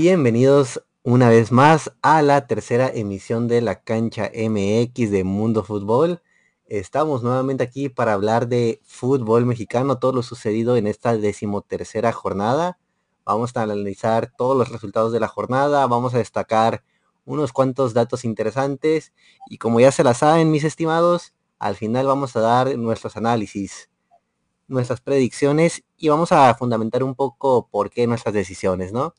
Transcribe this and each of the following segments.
Bienvenidos una vez más a la tercera emisión de la cancha MX de Mundo Fútbol. Estamos nuevamente aquí para hablar de fútbol mexicano, todo lo sucedido en esta decimotercera jornada. Vamos a analizar todos los resultados de la jornada, vamos a destacar unos cuantos datos interesantes y como ya se la saben mis estimados, al final vamos a dar nuestros análisis, nuestras predicciones y vamos a fundamentar un poco por qué nuestras decisiones, ¿no?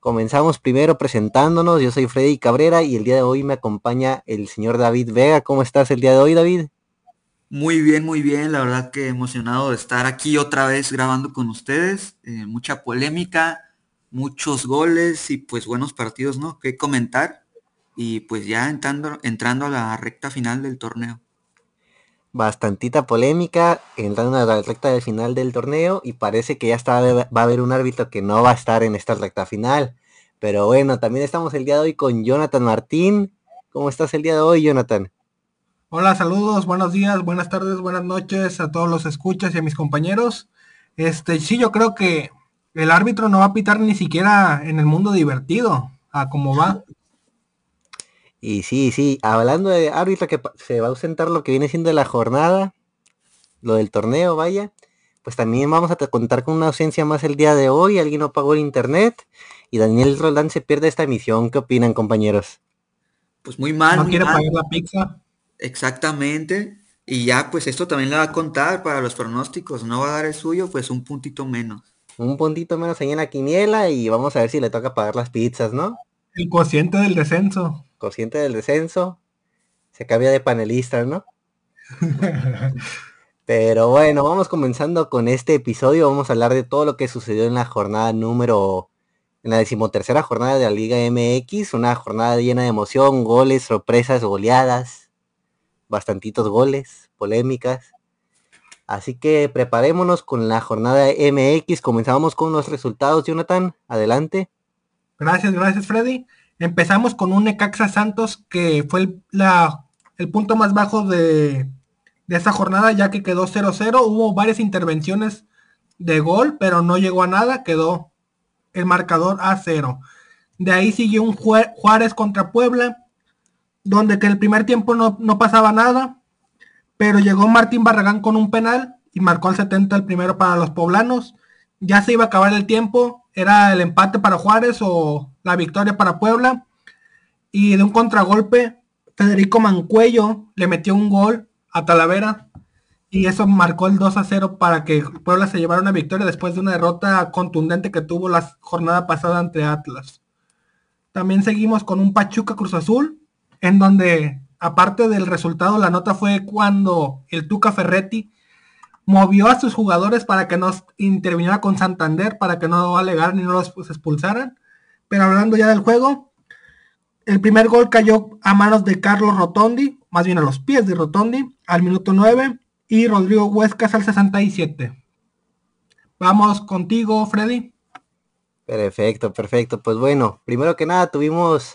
Comenzamos primero presentándonos. Yo soy Freddy Cabrera y el día de hoy me acompaña el señor David Vega. ¿Cómo estás el día de hoy, David? Muy bien, muy bien. La verdad que emocionado de estar aquí otra vez grabando con ustedes. Eh, mucha polémica, muchos goles y pues buenos partidos, ¿no? Que comentar. Y pues ya entrando, entrando a la recta final del torneo bastantita polémica entrando a la recta del final del torneo y parece que ya está, va a haber un árbitro que no va a estar en esta recta final. Pero bueno, también estamos el día de hoy con Jonathan Martín. ¿Cómo estás el día de hoy, Jonathan? Hola, saludos, buenos días, buenas tardes, buenas noches a todos los escuchas y a mis compañeros. Este, sí, yo creo que el árbitro no va a pitar ni siquiera en el mundo divertido, a cómo va. Y sí, sí, hablando de árbitro que se va a ausentar lo que viene siendo la jornada, lo del torneo, vaya, pues también vamos a contar con una ausencia más el día de hoy, alguien no pagó el internet y Daniel Roldán se pierde esta emisión. ¿Qué opinan, compañeros? Pues muy mal. No quiere pagar la pizza. Exactamente. Y ya, pues esto también le va a contar para los pronósticos. No va a dar el suyo, pues un puntito menos. Un puntito menos ahí en la quiniela y vamos a ver si le toca pagar las pizzas, ¿no? El cociente del descenso cociente del descenso, se cambia de panelista, ¿no? Pero bueno, vamos comenzando con este episodio. Vamos a hablar de todo lo que sucedió en la jornada número, en la decimotercera jornada de la Liga MX. Una jornada llena de emoción, goles, sorpresas, goleadas, bastantitos goles, polémicas. Así que preparémonos con la jornada MX. Comenzamos con los resultados, Jonathan. Adelante. Gracias, gracias, Freddy. Empezamos con un Necaxa Santos que fue el, la, el punto más bajo de, de esa jornada ya que quedó 0-0. Hubo varias intervenciones de gol, pero no llegó a nada. Quedó el marcador a 0. De ahí siguió un Juárez contra Puebla, donde que el primer tiempo no, no, pasaba nada, pero llegó Martín Barragán con un penal y marcó al 70 el primero para los poblanos. Ya se iba a acabar el tiempo, era el empate para Juárez o la victoria para Puebla. Y de un contragolpe, Federico Mancuello le metió un gol a Talavera. Y eso marcó el 2 a 0 para que Puebla se llevara una victoria después de una derrota contundente que tuvo la jornada pasada ante Atlas. También seguimos con un Pachuca Cruz Azul, en donde aparte del resultado, la nota fue cuando el Tuca Ferretti movió a sus jugadores para que no interviniera con Santander, para que no alegaran ni no los expulsaran. Pero hablando ya del juego, el primer gol cayó a manos de Carlos Rotondi, más bien a los pies de Rotondi, al minuto 9, y Rodrigo Huescas al 67. Vamos contigo, Freddy. Perfecto, perfecto. Pues bueno, primero que nada tuvimos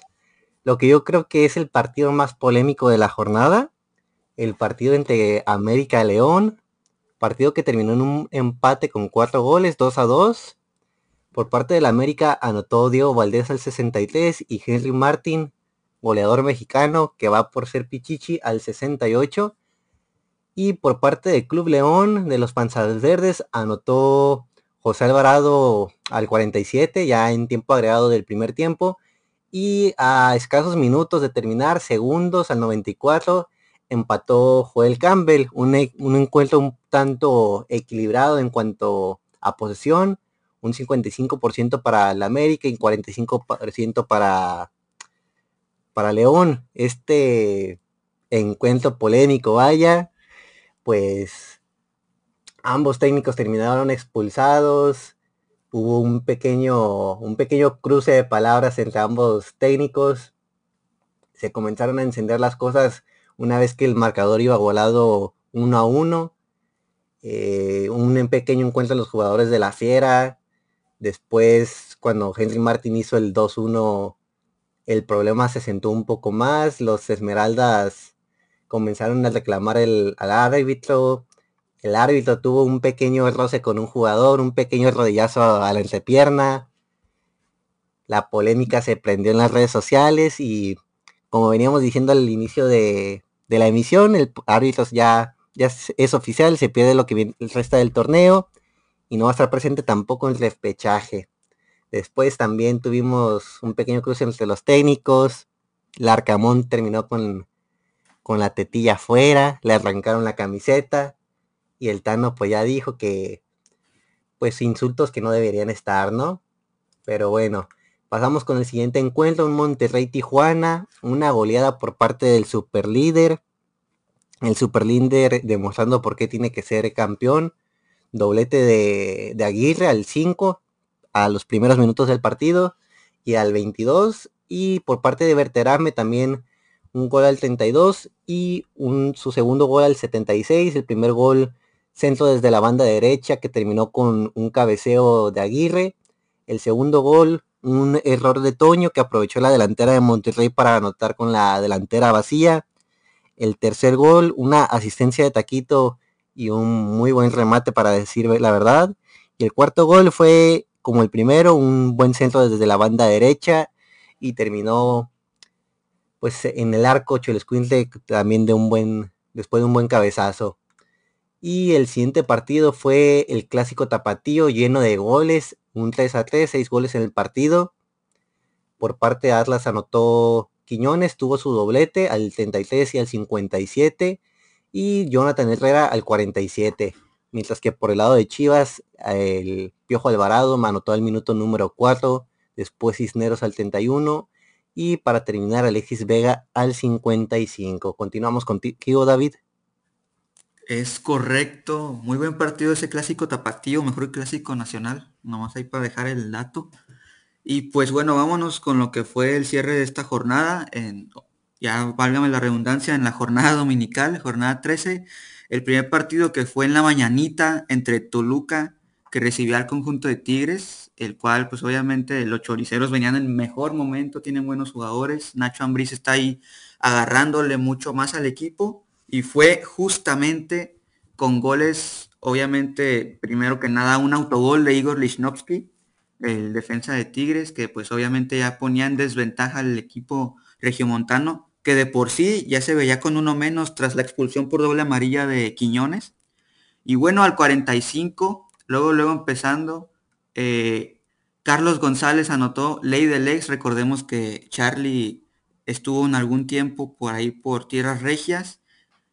lo que yo creo que es el partido más polémico de la jornada. El partido entre América León partido que terminó en un empate con cuatro goles, 2 a 2. Por parte del América anotó Diego Valdés al 63 y Henry Martin, goleador mexicano, que va por ser Pichichi al 68. Y por parte del Club León de los Panzas Verdes anotó José Alvarado al 47, ya en tiempo agregado del primer tiempo. Y a escasos minutos de terminar, segundos al 94, empató Joel Campbell, un, e, un, encuentro un tanto equilibrado en cuanto a posesión, un 55% para la América y 45% para, para León. Este encuentro polémico, vaya, pues ambos técnicos terminaron expulsados. Hubo un pequeño, un pequeño cruce de palabras entre ambos técnicos. Se comenzaron a encender las cosas una vez que el marcador iba volado 1 a 1. Eh, un pequeño encuentro de los jugadores de la Fiera. Después, cuando Henry Martin hizo el 2-1, el problema se sentó un poco más. Los Esmeraldas comenzaron a reclamar el, al árbitro. El árbitro tuvo un pequeño roce con un jugador, un pequeño rodillazo a la entrepierna. la polémica se prendió en las redes sociales y como veníamos diciendo al inicio de, la emisión, el árbitro ya, ya es, oficial, se pierde lo que resta del torneo y no va a estar presente tampoco en el repechaje. Después también tuvimos un pequeño cruce entre los técnicos. Larcamón terminó con, con la tetilla afuera, le arrancaron la camiseta y el Tano pues ya dijo que pues insultos que no deberían estar, ¿no? Pero bueno, pasamos con el siguiente encuentro, un Monterrey Tijuana, una goleada por parte del superlíder. El superlíder demostrando por qué tiene que ser campeón. Doblete de, Aguirre al 5, a los primeros minutos del partido y al 22 y por parte de Berterame también un gol al 32 y un, su segundo gol al 76, el primer gol centro desde la banda derecha que terminó con un cabeceo de Aguirre, el segundo gol un error de Toño que aprovechó la delantera de Monterrey para anotar con la delantera vacía, el tercer gol una asistencia de Taquito y un muy buen remate para decir la verdad, y el cuarto gol fue como el primero, un buen centro desde la banda derecha y terminó pues en el arco Cholescuintle también de un buen, después de un buen cabezazo. Y el siguiente partido fue el clásico tapatío lleno de goles, un 3 a 3, 6 goles en el partido. Por parte de Atlas anotó Quiñones, tuvo su doblete al 33 y al 57 y Jonathan Herrera al 47 mientras que por el lado de Chivas, el Piojo Alvarado anotó al minuto número 4, después Cisneros al 31 y para terminar Alexis Vega al 55. Continuamos contigo, David. Es correcto, muy buen partido ese clásico tapatío, mejor clásico nacional, nomás ahí para dejar el dato. Y pues bueno, vámonos con lo que fue el cierre de esta jornada, en, ya válgame la redundancia, en la jornada dominical, jornada 13, el primer partido que fue en la mañanita entre Toluca, que recibía al conjunto de Tigres, el cual pues obviamente los choriceros venían en mejor momento, tienen buenos jugadores. Nacho Ambriz está ahí agarrándole mucho más al equipo y fue justamente con goles, obviamente, primero que nada un autogol de Igor Lichnowsky, el defensa de Tigres, que pues obviamente ya ponía en desventaja al equipo regiomontano que de por sí ya se veía con uno menos tras la expulsión por doble amarilla de Quiñones. Y bueno, al 45, luego, luego empezando, eh, Carlos González anotó ley del ex. Recordemos que Charlie estuvo en algún tiempo por ahí por tierras regias.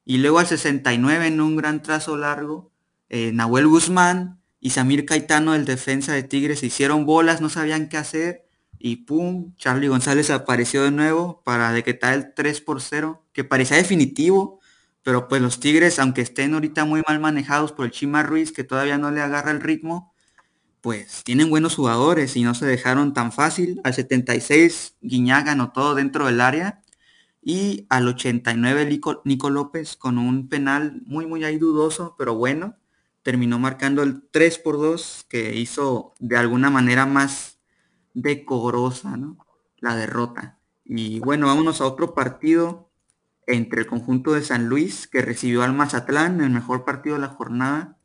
Y luego al 69 en un gran trazo largo, eh, Nahuel Guzmán y Samir Caetano, el defensa de Tigres, hicieron bolas, no sabían qué hacer y pum, Charlie González apareció de nuevo para decretar el 3 por 0, que parecía definitivo, pero pues los Tigres, aunque estén ahorita muy mal manejados por el Chima Ruiz, que todavía no le agarra el ritmo, pues tienen buenos jugadores y no se dejaron tan fácil. Al 76 Guiñaga anotó dentro del área y al 89 Nico, López con un penal muy muy ahí dudoso, pero bueno, terminó marcando el 3 por 2 que hizo de alguna manera más decorosa, ¿no? La derrota. Y bueno, vámonos a otro partido entre el conjunto de San Luis que recibió al Mazatlán, el mejor partido de la jornada.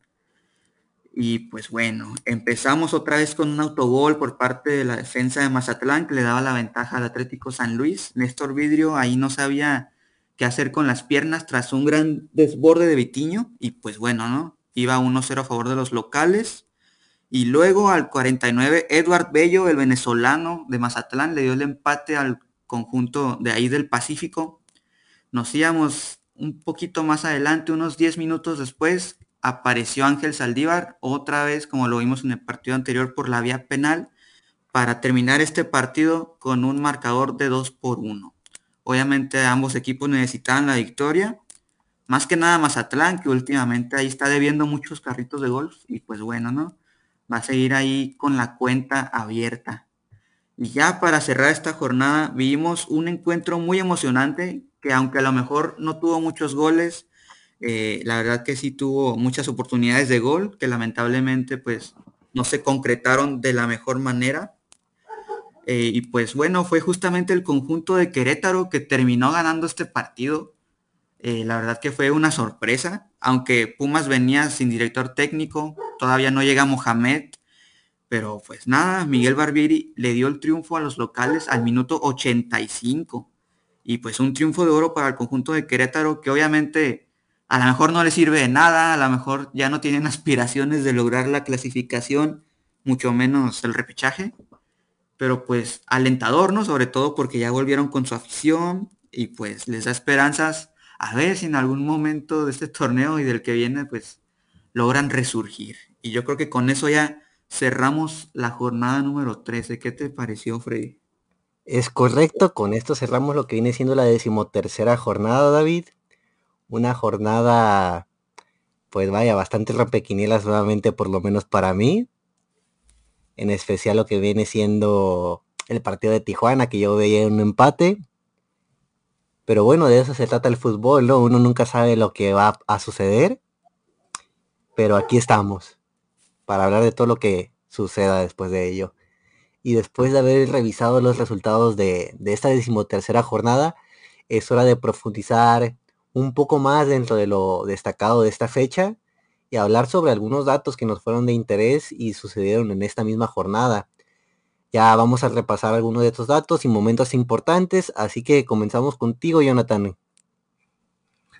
Y pues bueno, empezamos otra vez con un autogol por parte de la defensa de Mazatlán que le daba la ventaja al Atlético San Luis. Néstor Vidrio ahí no sabía qué hacer con las piernas tras un gran desborde de Vitiño. Y pues bueno, ¿no? Iba 1-0 a favor de los locales. Y luego al 49, Edward Bello, el venezolano de Mazatlán, le dio el empate al conjunto de ahí del Pacífico. Nos íbamos un poquito más adelante, unos 10 minutos después, apareció Ángel Saldívar, otra vez como lo vimos en el partido anterior por la vía penal, para terminar este partido con un marcador de 2 por 1. Obviamente ambos equipos necesitaban la victoria, más que nada Mazatlán, que últimamente ahí está debiendo muchos carritos de golf, y pues bueno, ¿no? Va a seguir ahí con la cuenta abierta. Y ya para cerrar esta jornada vimos un encuentro muy emocionante que aunque a lo mejor no tuvo muchos goles, eh, la verdad que sí tuvo muchas oportunidades de gol que lamentablemente pues no se concretaron de la mejor manera. Eh, y pues bueno, fue justamente el conjunto de Querétaro que terminó ganando este partido. Eh, la verdad que fue una sorpresa, aunque Pumas venía sin director técnico, todavía no llega Mohamed, Pero pues nada, Miguel Barbieri le dio el triunfo a los locales al minuto 85. Y pues un triunfo de oro para el conjunto de Querétaro que obviamente a lo mejor no le sirve de nada, a lo mejor ya no tienen aspiraciones de lograr la clasificación, mucho menos el repechaje. Pero pues alentador, ¿no? Sobre todo porque ya volvieron con su afición y pues les da esperanzas a ver si en algún momento de este torneo y del que viene pues logran resurgir. Y yo creo que con eso ya cerramos la jornada número 13. ¿Qué te pareció, Freddy? Es correcto, con esto cerramos lo que viene siendo la decimotercera jornada, David. Una jornada, pues vaya, bastante rompequinielas nuevamente, por lo menos para mí. En especial lo que viene siendo el partido de Tijuana, que yo veía un empate. Pero bueno, de eso se trata el fútbol, ¿no? Uno nunca sabe lo que va a suceder. Pero aquí estamos, para hablar de todo lo que suceda después de ello y después de haber revisado los resultados de, esta decimotercera jornada, es hora de profundizar un poco más dentro de lo destacado de esta fecha y hablar sobre algunos datos que nos fueron de interés y sucedieron en esta misma jornada. Ya vamos a repasar algunos de estos datos y momentos importantes, así que comenzamos contigo, Jonathan.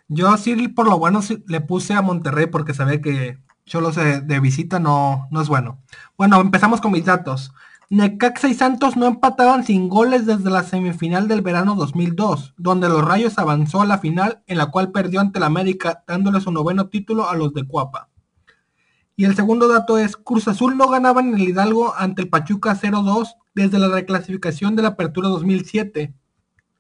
Yo sí, por lo bueno, le puse a Monterrey porque sabía que solo de, de visita no, no es bueno. Bueno, empezamos con mis datos. Necaxa y Santos no empataban sin goles desde la semifinal del verano 2002, donde los Rayos avanzó a la final en la cual perdió ante la América dándole su noveno título a los de Cuapa. Y el segundo dato es, Cruz Azul no ganaba en el Hidalgo ante el Pachuca 0-2 desde la reclasificación de la Apertura 2007,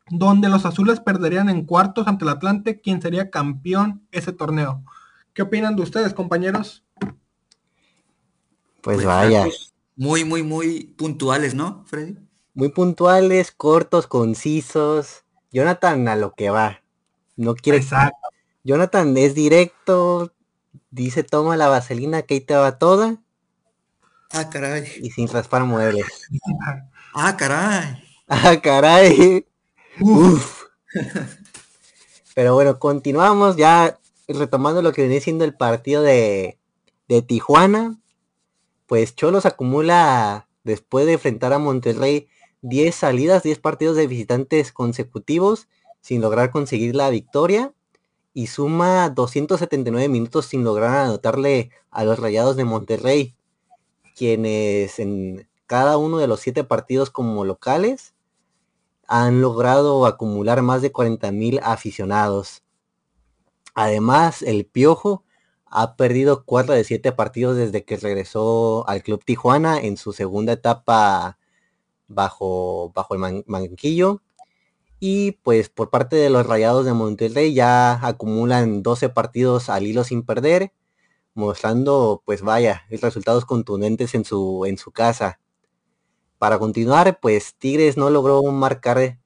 donde los azules perderían en cuartos ante el Atlante, quien sería campeón ese torneo. ¿Qué opinan de ustedes, compañeros? Pues, pues vaya, muy, muy, muy puntuales, ¿no, Freddy? Muy puntuales, cortos, concisos. Jonathan a lo que va. No quiere. Exacto. Jonathan es directo, dice toma la vaselina que ahí te va toda. Ah, caray. Y sin raspar muebles. ah, caray. Ah, caray. Uf. Pero bueno, continuamos ya retomando lo que viene siendo el partido de, de Tijuana pues Cholos acumula, después de enfrentar a Monterrey, 10 salidas, 10 partidos de visitantes consecutivos sin lograr conseguir la victoria y suma 279 minutos sin lograr anotarle a los Rayados de Monterrey, quienes en cada uno de los 7 partidos como locales han logrado acumular más de 40 mil aficionados. Además, el Piojo ha perdido cuatro de siete partidos desde que regresó al Club Tijuana en su segunda etapa bajo, bajo el manquillo. Y pues por parte de los Rayados de Monterrey ya acumulan 12 partidos al hilo sin perder, mostrando pues vaya, resultados contundentes en su, en su casa. Para continuar, pues Tigres no logró marcar,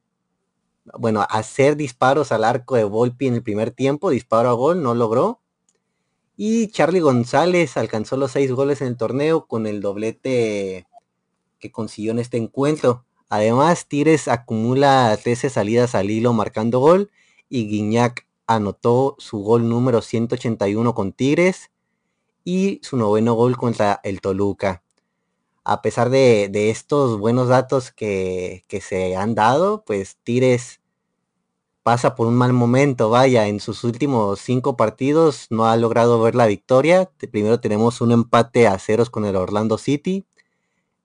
bueno, hacer disparos al arco de Volpi en el primer tiempo, disparo a gol, no logró y Charlie González alcanzó los seis goles en el torneo con el doblete que consiguió en este encuentro. Además, Tires acumula 13 salidas al hilo marcando gol y Guiñac anotó su gol número 181 con Tigres y su noveno gol contra el Toluca. A pesar de, estos buenos datos que, se han dado, pues Tigres pasa por un mal momento, vaya, en sus últimos cinco partidos no ha logrado ver la victoria. Primero tenemos un empate a ceros con el Orlando City,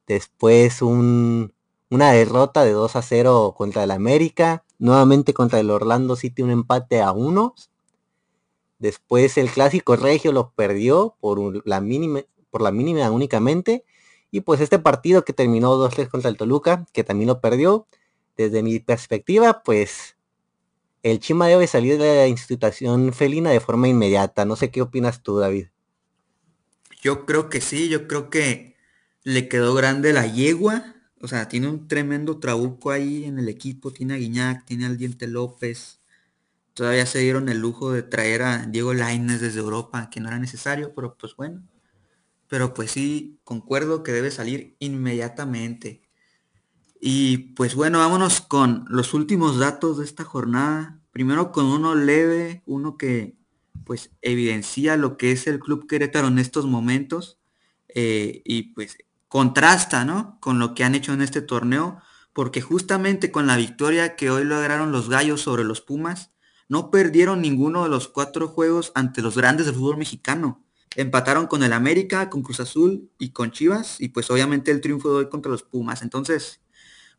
después un, una derrota de 2 a 0 contra el América, nuevamente contra el Orlando City un empate a 1. Después el clásico regio lo perdió por la mínima, por la mínima únicamente. Y pues este partido que terminó 2-3 contra el Toluca, que también lo perdió, desde mi perspectiva, pues el Chima debe salir de la institución felina de forma inmediata. No sé qué opinas tú, David. Yo creo que sí, yo creo que le quedó grande la yegua. O sea, tiene un tremendo trabuco ahí en el equipo. Tiene a Guiñac, tiene al Diente López. Todavía se dieron el lujo de traer a Diego Laines desde Europa, que no era necesario, pero pues bueno. Pero pues sí, concuerdo que debe salir inmediatamente. Y pues bueno, vámonos con los últimos datos de esta jornada. Primero con uno leve, uno que pues evidencia lo que es el Club Querétaro en estos momentos. Eh, y pues contrasta, ¿no? Con lo que han hecho en este torneo, porque justamente con la victoria que hoy lograron los Gallos sobre los Pumas, no perdieron ninguno de los cuatro juegos ante los grandes del fútbol mexicano. Empataron con el América, con Cruz Azul y con Chivas, y pues obviamente el triunfo de hoy contra los Pumas. Entonces,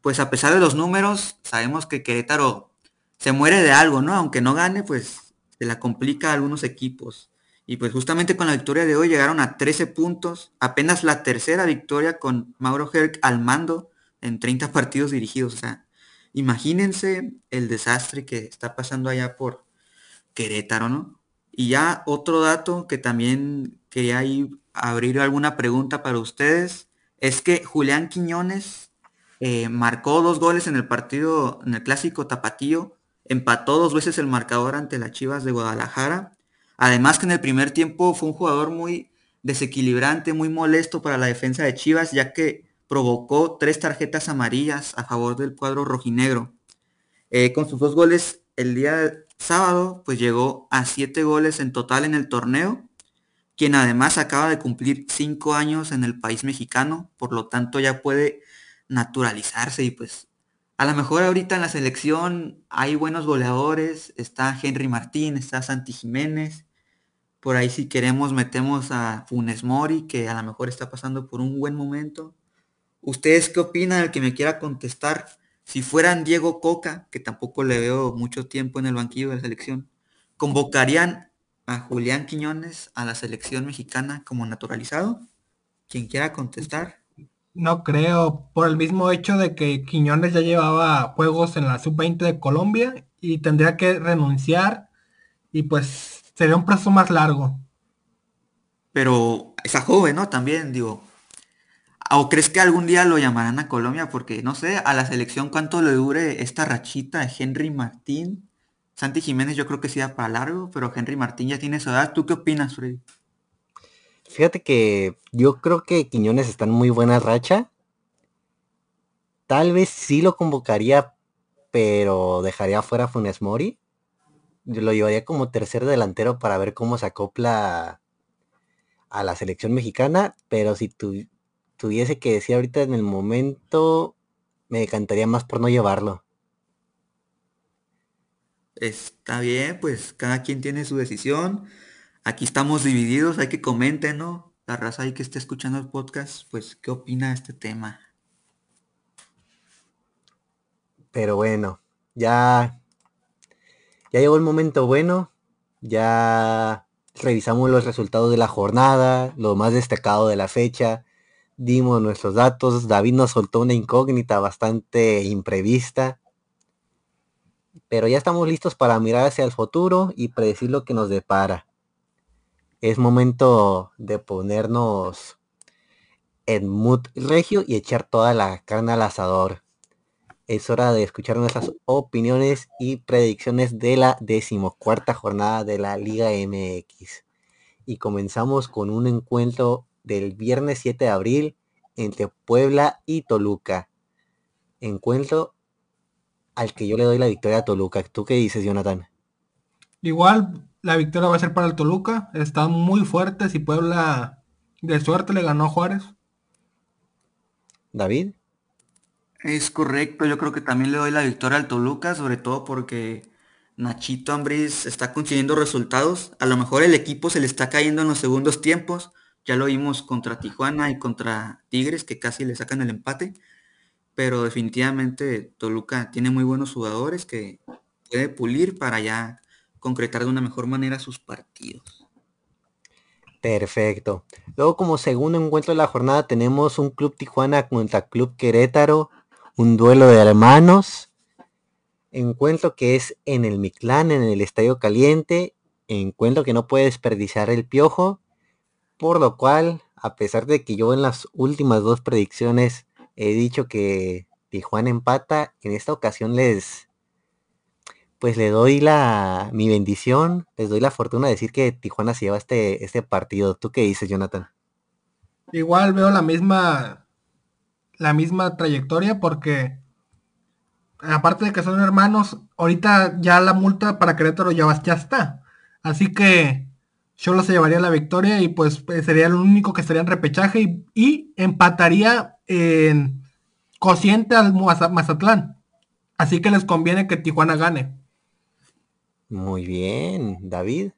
pues a pesar de los números, sabemos que Querétaro se muere de algo, ¿no? Aunque no gane, pues se la complica a algunos equipos. Y pues justamente con la victoria de hoy llegaron a 13 puntos, apenas la tercera victoria con Mauro Herc al mando en 30 partidos dirigidos. O sea, imagínense el desastre que está pasando allá por Querétaro, ¿no? Y ya otro dato que también quería abrir alguna pregunta para ustedes, es que Julián Quiñones eh, marcó dos goles en el partido, en el clásico tapatío, empató dos veces el marcador ante las Chivas de Guadalajara Además que en el primer tiempo fue un jugador muy desequilibrante, muy molesto para la defensa de Chivas, ya que provocó tres tarjetas amarillas a favor del cuadro rojinegro. Eh, con sus dos goles el día sábado, pues llegó a siete goles en total en el torneo, quien además acaba de cumplir cinco años en el país mexicano, por lo tanto ya puede naturalizarse y pues a lo mejor ahorita en la selección hay buenos goleadores, está Henry Martín, está Santi Jiménez. Por ahí si queremos metemos a Funes Mori, que a lo mejor está pasando por un buen momento. ¿Ustedes qué opinan? El que me quiera contestar. Si fueran Diego Coca, que tampoco le veo mucho tiempo en el banquillo de la selección, ¿convocarían a Julián Quiñones a la selección mexicana como naturalizado? Quien quiera contestar. No creo, por el mismo hecho de que Quiñones ya llevaba juegos en la sub-20 de Colombia y tendría que renunciar y pues sería un plazo más largo. Pero esa joven, ¿no? También, digo. ¿O crees que algún día lo llamarán a Colombia? Porque, no sé, a la selección cuánto le dure esta rachita de Henry Martín. Santi Jiménez yo creo que sí da para largo, pero Henry Martín ya tiene su edad. ¿Tú qué opinas, Freddy? Fíjate que yo creo que Quiñones está en muy buena racha. Tal vez sí lo convocaría, pero dejaría fuera a Funes Mori. Lo llevaría como tercer delantero para ver cómo se acopla a la selección mexicana, pero si tuviese que decir ahorita en el momento, me decantaría más por no llevarlo. Está bien, pues cada quien tiene su decisión. Aquí estamos divididos, hay que comenten, ¿no? La raza ahí que esté escuchando el podcast, pues, ¿qué opina de este tema? Pero bueno, ya, ya llegó el momento bueno, ya revisamos los resultados de la jornada, lo más destacado de la fecha, dimos nuestros datos, David nos soltó una incógnita bastante imprevista, pero ya estamos listos para mirar hacia el futuro y predecir lo que nos depara es momento de ponernos en mood regio y echar toda la carne al asador. Es hora de escuchar nuestras opiniones y predicciones de la decimocuarta jornada de la Liga MX. Y comenzamos con un encuentro del viernes 7 de abril entre Puebla y Toluca. Encuentro al que yo le doy la victoria a Toluca. ¿Tú qué dices, Jonathan? Igual la victoria va a ser para el Toluca. Están muy fuertes y Puebla de suerte le ganó a Juárez. David. Es correcto, yo creo que también le doy la victoria al Toluca, sobre todo porque Nachito Ambriz está consiguiendo resultados. A lo mejor el equipo se le está cayendo en los segundos tiempos. Ya lo vimos contra Tijuana y contra Tigres, que casi le sacan el empate. Pero definitivamente Toluca tiene muy buenos jugadores que puede pulir para ya concretar de una mejor manera sus partidos. Perfecto. Luego como segundo encuentro de la jornada tenemos un Club Tijuana contra Club Querétaro, un duelo de hermanos. Encuentro que es en el Mictlán, en el Estadio Caliente. Encuentro que no puede desperdiciar el piojo. Por lo cual, a pesar de que yo en las últimas dos predicciones he dicho que Tijuana empata, en esta ocasión les, pues le doy la mi bendición, les doy la fortuna de decir que Tijuana se lleva este, este partido. ¿Tú qué dices, Jonathan? Igual veo la misma la misma trayectoria porque aparte de que son hermanos, ahorita ya la multa para Querétaro ya, ya está. Así que Cholos se llevaría la victoria y pues eh, sería el único que estaría en repechaje y, empataría en cociente al Mazatlán. Así que les conviene que Tijuana gane. Muy bien, David.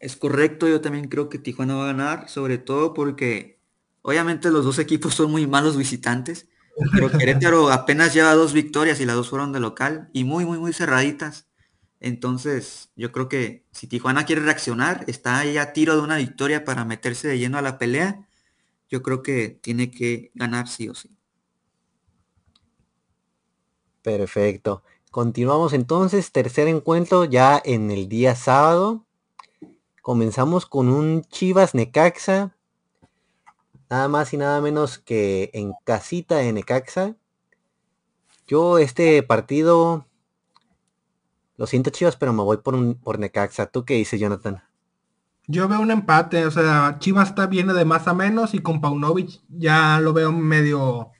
Es correcto, yo también creo que Tijuana va a ganar, sobre todo porque obviamente los dos equipos son muy malos visitantes, pero Querétaro apenas lleva dos victorias y las dos fueron de local y muy, muy, muy cerraditas. Entonces, yo creo que si Tijuana quiere reaccionar, está ahí a tiro de una victoria para meterse de lleno a la pelea. Yo creo que tiene que ganar sí o sí. Perfecto. Continuamos entonces, tercer encuentro ya en el día sábado. Comenzamos con un Chivas Necaxa. Nada más y nada menos que en casita de Necaxa. Yo este partido lo siento, Chivas, pero me voy por, un, por Necaxa. ¿Tú qué dices, Jonathan? Yo veo un empate, o sea, Chivas está bien de más a menos y con Paunovic ya lo veo medio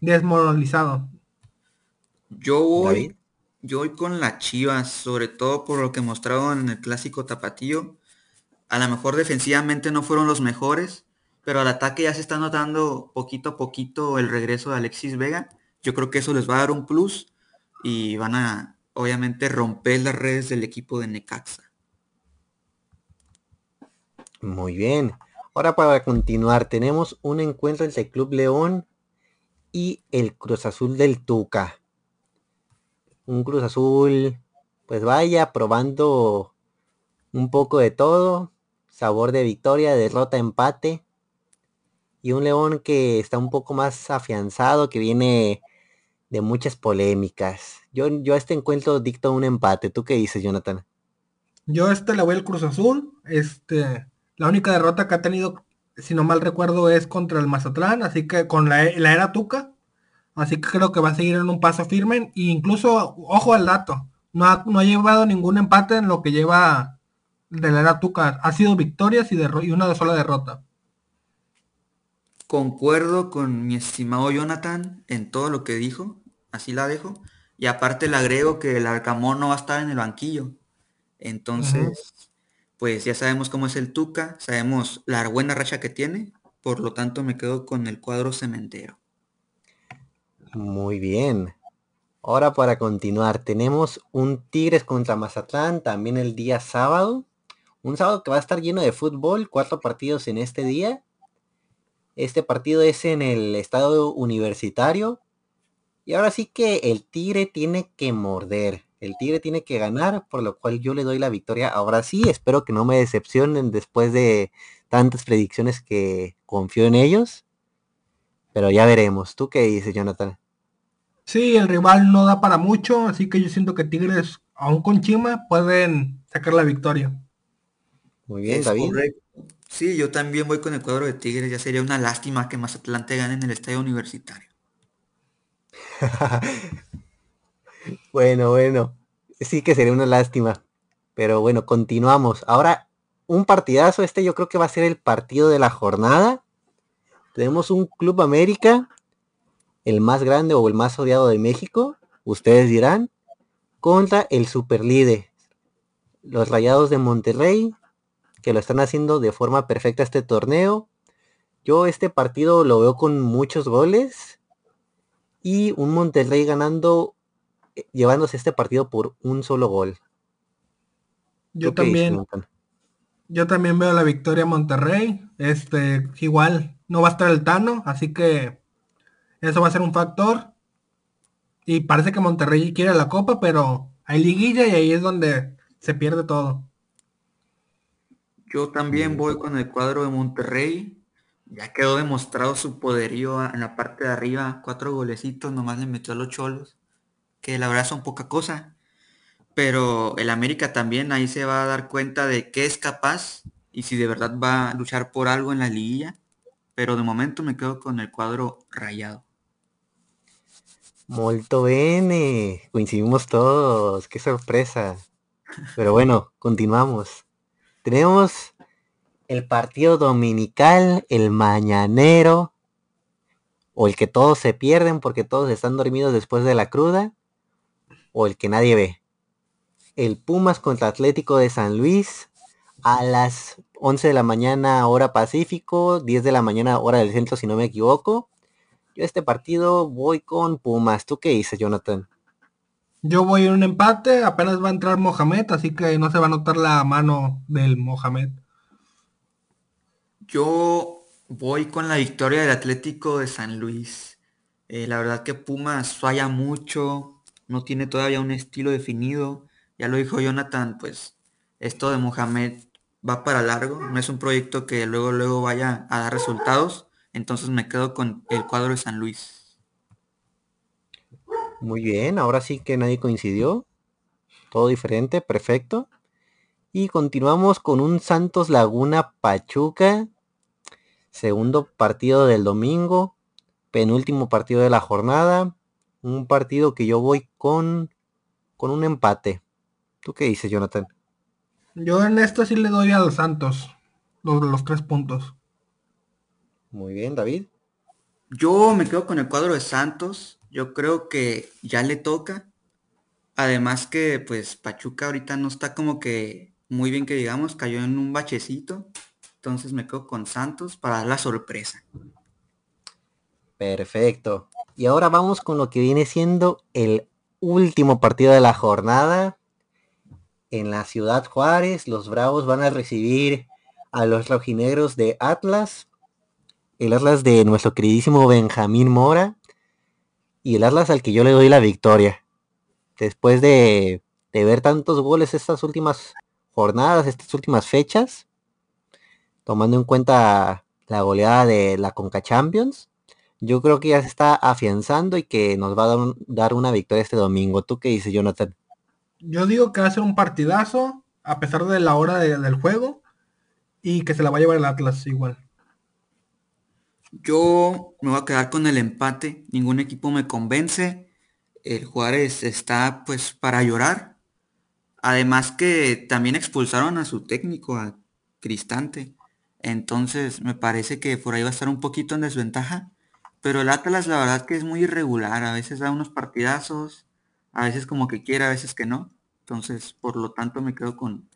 desmoralizado. Yo voy, yo voy con la Chivas, sobre todo por lo que mostraron en el clásico tapatío. A lo mejor defensivamente no fueron los mejores, pero al ataque ya se está notando poquito a poquito el regreso de Alexis Vega. Yo creo que eso les va a dar un plus y van a obviamente romper las redes del equipo de Necaxa. Muy bien. Ahora para continuar, tenemos un encuentro entre Club León y el Cruz Azul del Tuca. Un Cruz Azul, pues vaya, probando un poco de todo. Sabor de victoria, derrota, empate. Y un León que está un poco más afianzado, que viene de muchas polémicas. Yo, yo a este encuentro dicto un empate. ¿Tú qué dices, Jonathan? Yo este le voy al Cruz Azul. Este, la única derrota que ha tenido, si no mal recuerdo, es contra el Mazatlán, así que con la, la era Tuca. Así que creo que va a seguir en un paso firme. E incluso, ojo al dato, no ha, no ha llevado ningún empate en lo que lleva de la era Tuca. Ha sido victorias y, y una sola derrota. Concuerdo con mi estimado Jonathan en todo lo que dijo así la dejo. Y aparte le agrego que el Arcamón no va a estar en el banquillo. Entonces, pues ya sabemos cómo es el Tuca, sabemos la buena racha que tiene, por lo tanto me quedo con el cuadro cementero. Muy bien. Ahora para continuar, tenemos un Tigres contra Mazatlán también el día sábado. Un sábado que va a estar lleno de fútbol, cuatro partidos en este día. Este partido es en el estado universitario. Y ahora sí que el Tigre tiene que morder. El Tigre tiene que ganar, por lo cual yo le doy la victoria. Ahora sí, espero que no me decepcionen después de tantas predicciones que confío en ellos. Pero ya veremos. ¿Tú qué dices, Jonathan? Sí, el rival no da para mucho, así que yo siento que Tigres, aún con Chima, pueden sacar la victoria. Muy bien, David. Sí, yo también voy con el cuadro de Tigres. Ya sería una lástima que Mazatlán gane en el estadio universitario. bueno, bueno. Sí que sería una lástima. Pero bueno, continuamos. Ahora, un partidazo. Este yo creo que va a ser el partido de la jornada. Tenemos un Club América, el más grande o el más odiado de México. Ustedes dirán. Contra el Superlíder. Los Rayados de Monterrey, que lo están haciendo de forma perfecta este torneo. Yo este partido lo veo con muchos goles y un Monterrey ganando, eh, llevándose este partido por un solo gol. Yo también. yo también veo la victoria Monterrey. Este, igual, no va a estar el Tano, así que eso va a ser un factor. Y parece que Monterrey quiere la copa, pero hay liguilla y ahí es donde se pierde todo. Yo también voy con el cuadro de Monterrey. Ya quedó demostrado su poderío en la parte de arriba. Cuatro golecitos nomás le metió a los cholos. Que la verdad son poca cosa. Pero el América también ahí se va a dar cuenta de qué es capaz y si de verdad va a luchar por algo en la liguilla. Pero de momento me quedo con el cuadro rayado. Molto bene. Coincidimos todos. Qué sorpresa. Pero bueno, continuamos. Tenemos el partido dominical, el mañanero, o el que todos se pierden porque todos están dormidos después de la cruda, o el que nadie ve. El Pumas contra Atlético de San Luis. a las 11 de la mañana hora Pacífico, 10 de la mañana hora del centro si no me equivoco. Yo este partido voy con Pumas. ¿Tú qué dices, Jonathan? Yo voy en un empate, apenas va a entrar Mohamed, así que no se va a notar la mano del Mohamed. Yo voy con la victoria del Atlético de San Luis. Eh, la verdad que Pumas falla mucho, no tiene todavía un estilo definido. Ya lo dijo Jonathan, pues esto de Mohamed va para largo, no es un proyecto que luego luego vaya a dar resultados, entonces me quedo con el cuadro de San Luis. Muy bien, ahora sí que nadie coincidió. Todo diferente, perfecto. Y continuamos con un Santos Laguna Pachuca. Segundo partido del domingo. Penúltimo partido de la jornada. Un partido que yo voy con, con un empate. ¿Tú qué dices, Jonathan? Yo en esto sí le doy a los Santos los, los tres puntos. Muy bien, David. Yo me quedo con el cuadro de Santos. Yo creo que ya le toca. Además que pues Pachuca ahorita no está como que muy bien que digamos, cayó en un bachecito. Entonces me quedo con Santos para dar la sorpresa. Perfecto. Y ahora vamos con lo que viene siendo el último partido de la jornada. En la ciudad Juárez, los Bravos van a recibir a los rojinegros de Atlas. El Atlas de nuestro queridísimo Benjamín Mora. Y el Atlas al que yo le doy la victoria. Después de, ver tantos goles estas últimas jornadas, estas últimas fechas, tomando en cuenta la goleada de la Conca Champions, yo creo que ya se está afianzando y que nos va a dar, un- dar una victoria este domingo. ¿Tú qué dices, Jonathan? Yo digo que va a ser un partidazo, a pesar de la hora de- del juego, y que se la va a llevar el Atlas igual. Yo me voy a quedar con el empate. Ningún equipo me convence. El Juárez está pues para llorar. Además que también expulsaron a su técnico, a Cristante. Entonces me parece que por ahí va a estar un poquito en desventaja. Pero el Atlas la verdad que es muy irregular. A veces da unos partidazos. A veces como que quiere, a veces que no. Entonces por lo tanto me quedo con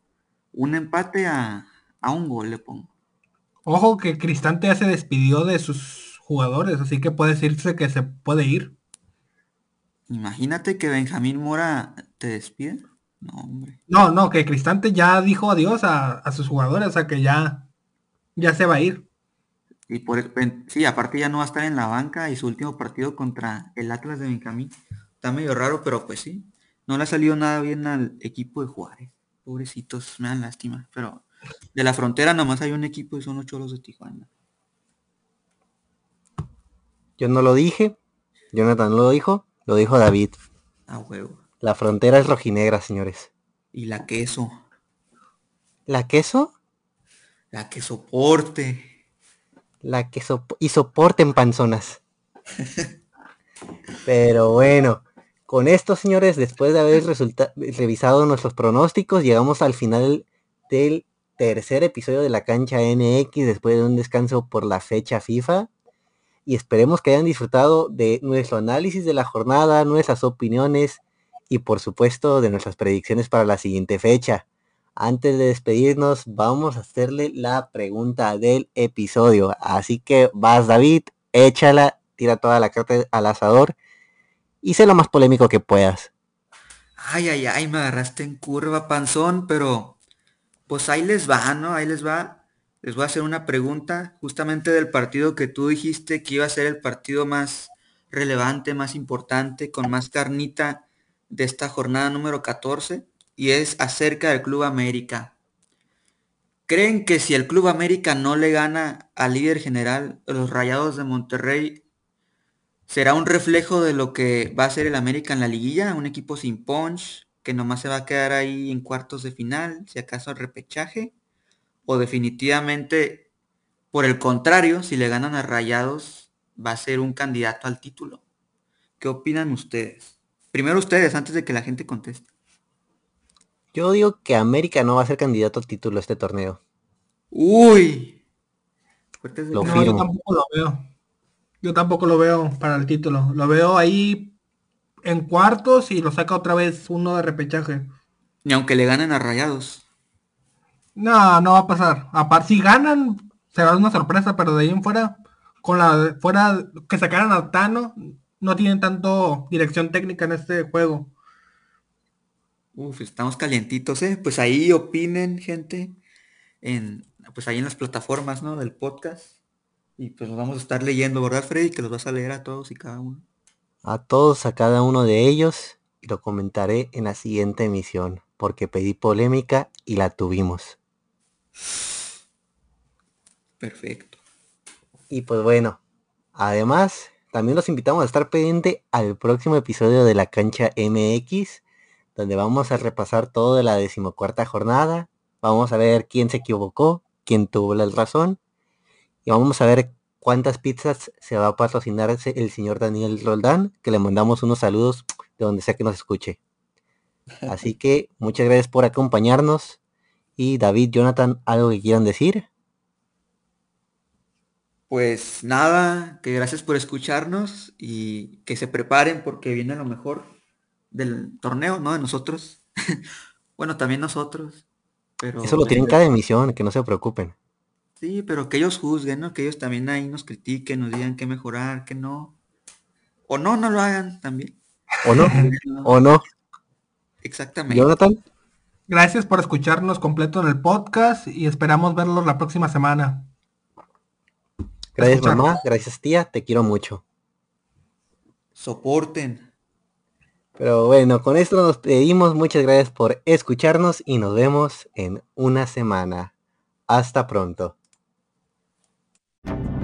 un empate a, a un gol le pongo. Ojo que Cristante ya se despidió de sus jugadores, así que puede decirse que se puede ir. Imagínate que Benjamín Mora te despide. No, hombre. No, no, que Cristante ya dijo adiós a, a sus jugadores, o sea que ya, ya se va a ir. Y por el- pen- sí, aparte ya no va a estar en la banca y su último partido contra el Atlas de Benjamín. Está medio raro, pero pues sí. No le ha salido nada bien al equipo de Juárez. Pobrecitos, me dan lástima. Pero de la frontera nomás hay un equipo y son los cholos de Tijuana. Yo no lo dije, Jonathan lo dijo, lo dijo David. A huevo. La frontera es rojinegra, señores. Y la queso. ¿La queso? La que soporte. La que sop- y soporten panzonas. Pero bueno, con esto, señores, después de haber revisado nuestros pronósticos, llegamos al final del tercer episodio de la cancha NX después de un descanso por la fecha FIFA. Y esperemos que hayan disfrutado de nuestro análisis de la jornada, nuestras opiniones y por supuesto de nuestras predicciones para la siguiente fecha. Antes de despedirnos, vamos a hacerle la pregunta del episodio. Así que vas, David, échala, tira toda la carta al asador y sé lo más polémico que puedas. Ay, ay, ay, me agarraste en curva, panzón, pero pues ahí les va, ¿no? Ahí les va. Les voy a hacer una pregunta justamente del partido que tú dijiste que iba a ser el partido más relevante, más importante, con más carnita de esta jornada número 14 y es acerca del Club América. ¿Creen que si el Club América no le gana al líder general, los Rayados de Monterrey, será un reflejo de lo que va a ser el América en la liguilla? Un equipo sin punch, que nomás se va a quedar ahí en cuartos de final, si acaso al repechaje. O definitivamente, por el contrario, si le ganan a Rayados, va a ser un candidato al título. ¿Qué opinan ustedes? Primero ustedes, antes de que la gente conteste. Yo digo que América no va a ser candidato al título este torneo. Uy. Fuertes Lo No, yo tampoco lo veo. Yo tampoco lo veo para el título. Lo veo ahí en cuartos y lo saca otra vez uno de repechaje. Ni aunque le ganen a Rayados. No, no va a pasar. Aparte, si ganan, será una sorpresa, pero de ahí en fuera, con la fuera que sacaran a Tano, no tienen tanto dirección técnica en este juego. Uf, estamos calientitos, ¿eh? Pues ahí opinen, gente, en, pues ahí en las plataformas, ¿no? Del podcast. Y pues nos vamos a estar leyendo, ¿verdad, Freddy? Que los vas a leer a todos y cada uno. A todos, a cada uno de ellos, y lo comentaré en la siguiente emisión, porque pedí polémica y la tuvimos. Perfecto. Y pues bueno, además, también los invitamos a estar pendiente al próximo episodio de la cancha MX, donde vamos a repasar todo de la decimocuarta jornada. Vamos a ver quién se equivocó, quién tuvo la razón y vamos a ver cuántas pizzas se va a patrocinar el señor Daniel Roldán, que le mandamos unos saludos de donde sea que nos escuche. Así que muchas gracias por acompañarnos. Y David, Jonathan, ¿algo que quieran decir? Pues nada, que gracias por escucharnos y que se preparen porque viene lo mejor del torneo, ¿no? De nosotros. bueno, también nosotros. Pero Eso lo tienen cada emisión, que no se preocupen. Sí, pero que ellos juzguen, ¿no? Que ellos también ahí nos critiquen, nos digan qué mejorar, qué no. O no, no lo hagan también. O no, o no. Exactamente. Jonathan. Gracias por escucharnos completo en el podcast y esperamos verlos la próxima semana. Gracias mamá, gracias tía, te quiero mucho. Soporten. Pero bueno, con esto nos pedimos. Muchas gracias por escucharnos y nos vemos en una semana. Hasta pronto. You